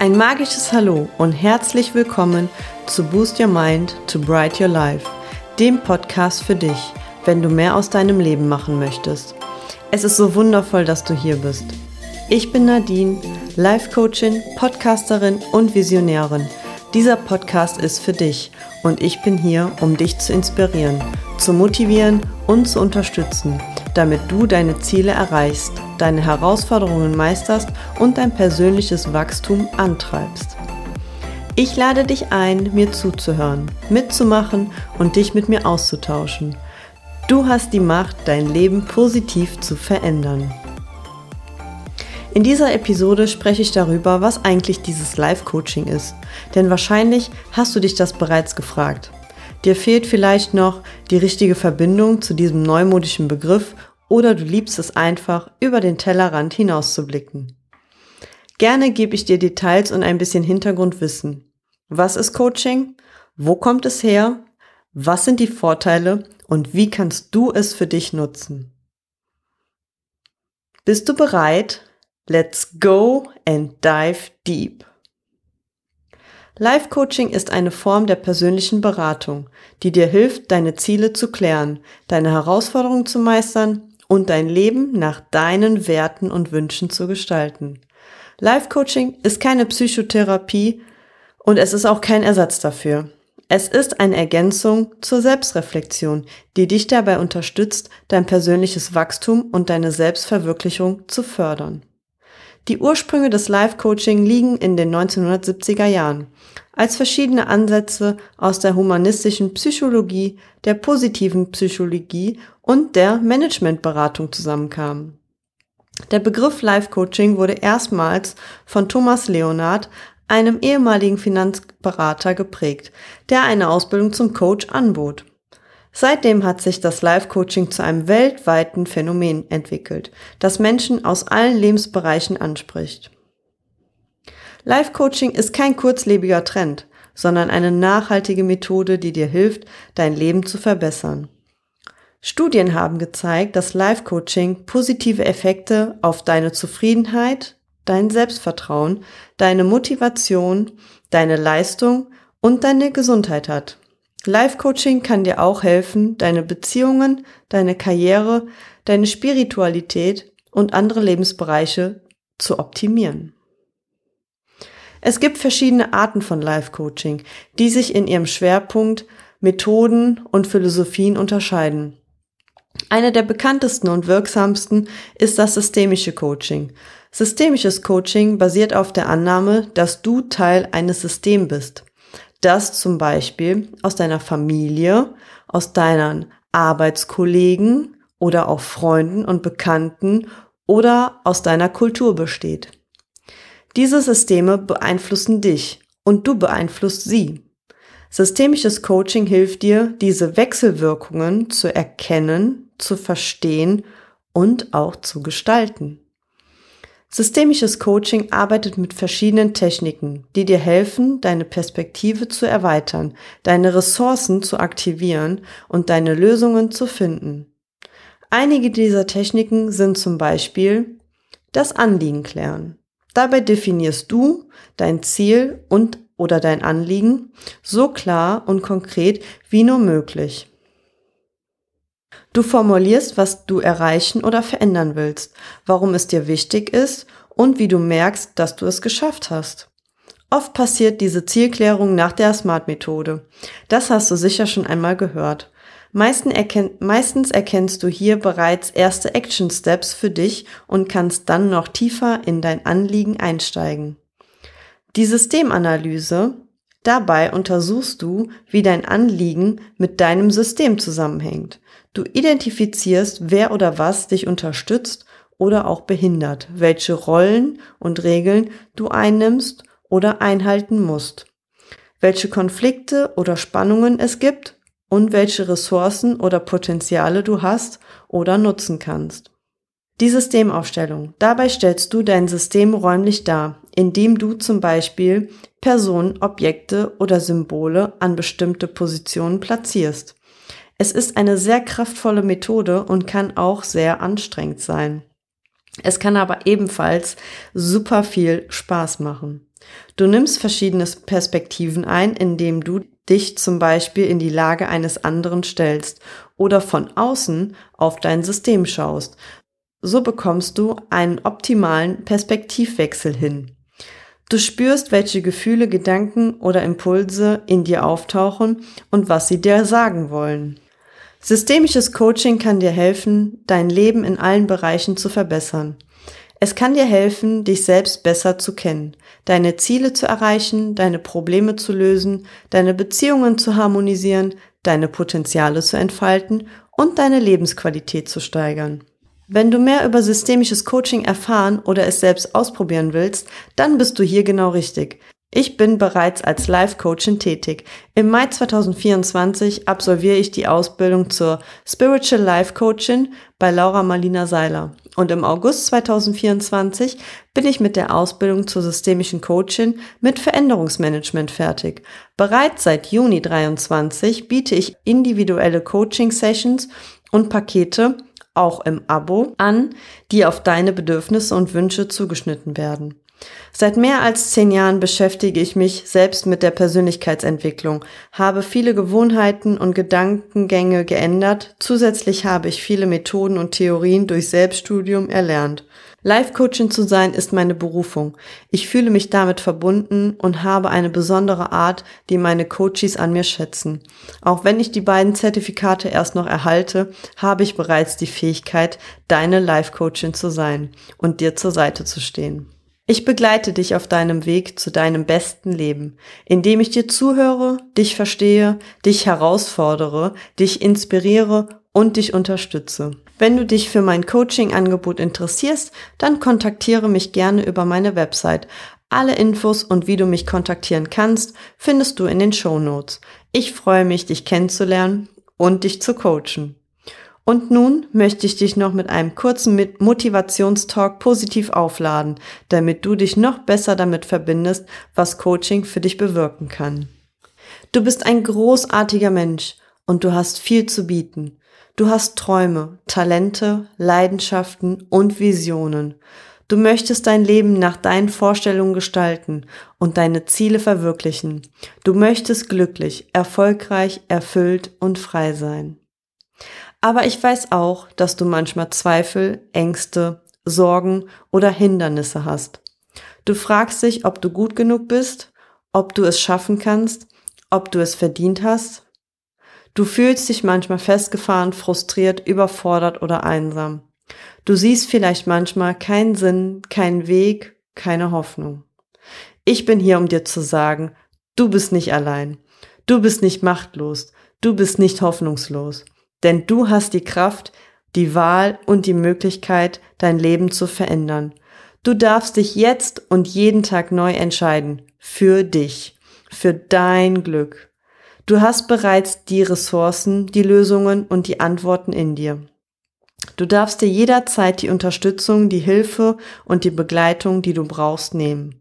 Ein magisches Hallo und herzlich willkommen zu Boost Your Mind to Bright Your Life, dem Podcast für dich, wenn du mehr aus deinem Leben machen möchtest. Es ist so wundervoll, dass du hier bist. Ich bin Nadine, Life Coachin, Podcasterin und Visionärin. Dieser Podcast ist für dich und ich bin hier, um dich zu inspirieren, zu motivieren und zu unterstützen, damit du deine Ziele erreichst deine Herausforderungen meisterst und dein persönliches Wachstum antreibst. Ich lade dich ein, mir zuzuhören, mitzumachen und dich mit mir auszutauschen. Du hast die Macht, dein Leben positiv zu verändern. In dieser Episode spreche ich darüber, was eigentlich dieses Live-Coaching ist. Denn wahrscheinlich hast du dich das bereits gefragt. Dir fehlt vielleicht noch die richtige Verbindung zu diesem neumodischen Begriff oder du liebst es einfach, über den Tellerrand hinauszublicken. Gerne gebe ich dir Details und ein bisschen Hintergrundwissen. Was ist Coaching? Wo kommt es her? Was sind die Vorteile und wie kannst du es für dich nutzen? Bist du bereit? Let's go and dive deep. Life Coaching ist eine Form der persönlichen Beratung, die dir hilft, deine Ziele zu klären, deine Herausforderungen zu meistern und dein Leben nach deinen Werten und Wünschen zu gestalten. Life Coaching ist keine Psychotherapie und es ist auch kein Ersatz dafür. Es ist eine Ergänzung zur Selbstreflexion, die dich dabei unterstützt, dein persönliches Wachstum und deine Selbstverwirklichung zu fördern. Die Ursprünge des Life Coaching liegen in den 1970er Jahren, als verschiedene Ansätze aus der humanistischen Psychologie, der positiven Psychologie und der Managementberatung zusammenkamen. Der Begriff Life Coaching wurde erstmals von Thomas Leonard, einem ehemaligen Finanzberater, geprägt, der eine Ausbildung zum Coach anbot. Seitdem hat sich das Life Coaching zu einem weltweiten Phänomen entwickelt, das Menschen aus allen Lebensbereichen anspricht. Life Coaching ist kein kurzlebiger Trend, sondern eine nachhaltige Methode, die dir hilft, dein Leben zu verbessern. Studien haben gezeigt, dass Life Coaching positive Effekte auf deine Zufriedenheit, dein Selbstvertrauen, deine Motivation, deine Leistung und deine Gesundheit hat. Life Coaching kann dir auch helfen, deine Beziehungen, deine Karriere, deine Spiritualität und andere Lebensbereiche zu optimieren. Es gibt verschiedene Arten von Life Coaching, die sich in ihrem Schwerpunkt, Methoden und Philosophien unterscheiden. Eine der bekanntesten und wirksamsten ist das systemische Coaching. Systemisches Coaching basiert auf der Annahme, dass du Teil eines Systems bist, das zum Beispiel aus deiner Familie, aus deinen Arbeitskollegen oder auch Freunden und Bekannten oder aus deiner Kultur besteht. Diese Systeme beeinflussen dich und du beeinflusst sie. Systemisches Coaching hilft dir, diese Wechselwirkungen zu erkennen, zu verstehen und auch zu gestalten. Systemisches Coaching arbeitet mit verschiedenen Techniken, die dir helfen, deine Perspektive zu erweitern, deine Ressourcen zu aktivieren und deine Lösungen zu finden. Einige dieser Techniken sind zum Beispiel das Anliegen klären. Dabei definierst du dein Ziel und oder dein Anliegen so klar und konkret wie nur möglich. Du formulierst, was du erreichen oder verändern willst, warum es dir wichtig ist und wie du merkst, dass du es geschafft hast. Oft passiert diese Zielklärung nach der SMART-Methode. Das hast du sicher schon einmal gehört. Meistens erkennst du hier bereits erste Action Steps für dich und kannst dann noch tiefer in dein Anliegen einsteigen. Die Systemanalyse. Dabei untersuchst du, wie dein Anliegen mit deinem System zusammenhängt. Du identifizierst, wer oder was dich unterstützt oder auch behindert, welche Rollen und Regeln du einnimmst oder einhalten musst, welche Konflikte oder Spannungen es gibt und welche Ressourcen oder Potenziale du hast oder nutzen kannst. Die Systemaufstellung. Dabei stellst du dein System räumlich dar, indem du zum Beispiel Personen, Objekte oder Symbole an bestimmte Positionen platzierst. Es ist eine sehr kraftvolle Methode und kann auch sehr anstrengend sein. Es kann aber ebenfalls super viel Spaß machen. Du nimmst verschiedene Perspektiven ein, indem du dich zum Beispiel in die Lage eines anderen stellst oder von außen auf dein System schaust. So bekommst du einen optimalen Perspektivwechsel hin. Du spürst, welche Gefühle, Gedanken oder Impulse in dir auftauchen und was sie dir sagen wollen. Systemisches Coaching kann dir helfen, dein Leben in allen Bereichen zu verbessern. Es kann dir helfen, dich selbst besser zu kennen, deine Ziele zu erreichen, deine Probleme zu lösen, deine Beziehungen zu harmonisieren, deine Potenziale zu entfalten und deine Lebensqualität zu steigern. Wenn du mehr über systemisches Coaching erfahren oder es selbst ausprobieren willst, dann bist du hier genau richtig. Ich bin bereits als Life-Coachin tätig. Im Mai 2024 absolviere ich die Ausbildung zur Spiritual Life Coachin bei Laura Marlina Seiler. Und im August 2024 bin ich mit der Ausbildung zur systemischen Coachin mit Veränderungsmanagement fertig. Bereits seit Juni 23 biete ich individuelle Coaching-Sessions und Pakete auch im Abo an, die auf deine Bedürfnisse und Wünsche zugeschnitten werden. Seit mehr als zehn Jahren beschäftige ich mich selbst mit der Persönlichkeitsentwicklung, habe viele Gewohnheiten und Gedankengänge geändert, zusätzlich habe ich viele Methoden und Theorien durch Selbststudium erlernt. Life-Coaching zu sein ist meine Berufung. Ich fühle mich damit verbunden und habe eine besondere Art, die meine Coaches an mir schätzen. Auch wenn ich die beiden Zertifikate erst noch erhalte, habe ich bereits die Fähigkeit, deine Life-Coaching zu sein und dir zur Seite zu stehen. Ich begleite dich auf deinem Weg zu deinem besten Leben, indem ich dir zuhöre, dich verstehe, dich herausfordere, dich inspiriere und dich unterstütze. Wenn du dich für mein Coaching-Angebot interessierst, dann kontaktiere mich gerne über meine Website. Alle Infos und wie du mich kontaktieren kannst, findest du in den Show Notes. Ich freue mich, dich kennenzulernen und dich zu coachen. Und nun möchte ich dich noch mit einem kurzen Motivationstalk positiv aufladen, damit du dich noch besser damit verbindest, was Coaching für dich bewirken kann. Du bist ein großartiger Mensch und du hast viel zu bieten. Du hast Träume, Talente, Leidenschaften und Visionen. Du möchtest dein Leben nach deinen Vorstellungen gestalten und deine Ziele verwirklichen. Du möchtest glücklich, erfolgreich, erfüllt und frei sein. Aber ich weiß auch, dass du manchmal Zweifel, Ängste, Sorgen oder Hindernisse hast. Du fragst dich, ob du gut genug bist, ob du es schaffen kannst, ob du es verdient hast. Du fühlst dich manchmal festgefahren, frustriert, überfordert oder einsam. Du siehst vielleicht manchmal keinen Sinn, keinen Weg, keine Hoffnung. Ich bin hier, um dir zu sagen, du bist nicht allein. Du bist nicht machtlos. Du bist nicht hoffnungslos. Denn du hast die Kraft, die Wahl und die Möglichkeit, dein Leben zu verändern. Du darfst dich jetzt und jeden Tag neu entscheiden. Für dich. Für dein Glück. Du hast bereits die Ressourcen, die Lösungen und die Antworten in dir. Du darfst dir jederzeit die Unterstützung, die Hilfe und die Begleitung, die du brauchst, nehmen.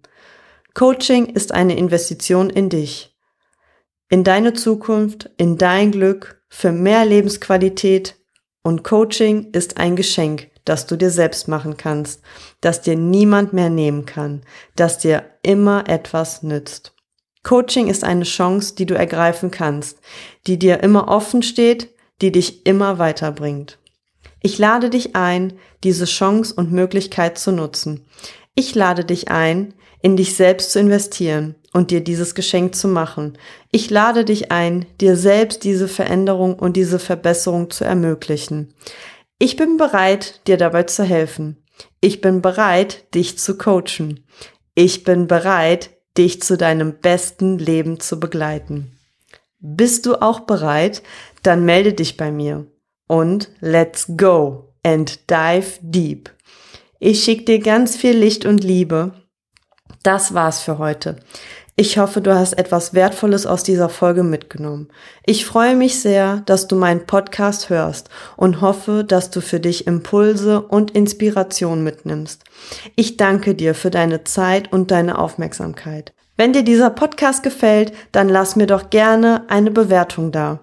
Coaching ist eine Investition in dich, in deine Zukunft, in dein Glück für mehr Lebensqualität und Coaching ist ein Geschenk, das du dir selbst machen kannst, das dir niemand mehr nehmen kann, das dir immer etwas nützt. Coaching ist eine Chance, die du ergreifen kannst, die dir immer offen steht, die dich immer weiterbringt. Ich lade dich ein, diese Chance und Möglichkeit zu nutzen. Ich lade dich ein, in dich selbst zu investieren und dir dieses Geschenk zu machen. Ich lade dich ein, dir selbst diese Veränderung und diese Verbesserung zu ermöglichen. Ich bin bereit, dir dabei zu helfen. Ich bin bereit, dich zu coachen. Ich bin bereit, dich zu deinem besten Leben zu begleiten. Bist du auch bereit? Dann melde dich bei mir. Und let's go and dive deep. Ich schicke dir ganz viel Licht und Liebe. Das war's für heute. Ich hoffe, du hast etwas Wertvolles aus dieser Folge mitgenommen. Ich freue mich sehr, dass du meinen Podcast hörst und hoffe, dass du für dich Impulse und Inspiration mitnimmst. Ich danke dir für deine Zeit und deine Aufmerksamkeit. Wenn dir dieser Podcast gefällt, dann lass mir doch gerne eine Bewertung da.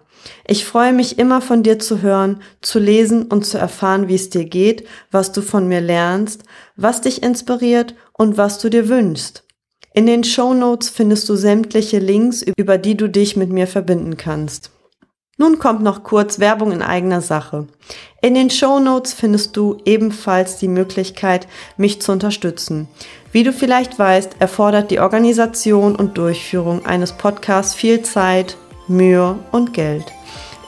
Ich freue mich immer von dir zu hören, zu lesen und zu erfahren, wie es dir geht, was du von mir lernst, was dich inspiriert und was du dir wünschst. In den Show Notes findest du sämtliche Links, über die du dich mit mir verbinden kannst. Nun kommt noch kurz Werbung in eigener Sache. In den Show Notes findest du ebenfalls die Möglichkeit, mich zu unterstützen. Wie du vielleicht weißt, erfordert die Organisation und Durchführung eines Podcasts viel Zeit, Mühe und Geld.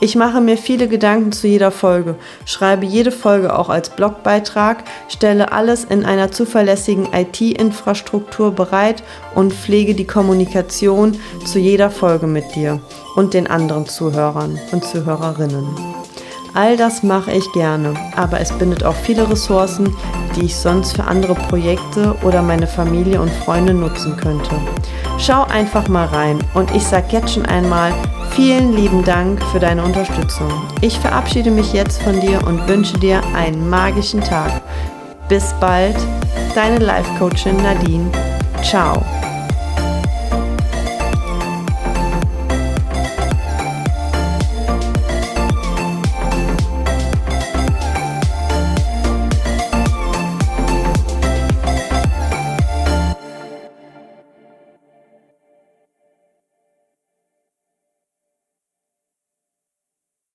Ich mache mir viele Gedanken zu jeder Folge, schreibe jede Folge auch als Blogbeitrag, stelle alles in einer zuverlässigen IT-Infrastruktur bereit und pflege die Kommunikation zu jeder Folge mit dir und den anderen Zuhörern und Zuhörerinnen. All das mache ich gerne, aber es bindet auch viele Ressourcen, die ich sonst für andere Projekte oder meine Familie und Freunde nutzen könnte. Schau einfach mal rein und ich sage jetzt schon einmal vielen lieben Dank für deine Unterstützung. Ich verabschiede mich jetzt von dir und wünsche dir einen magischen Tag. Bis bald, deine Life Coachin Nadine. Ciao.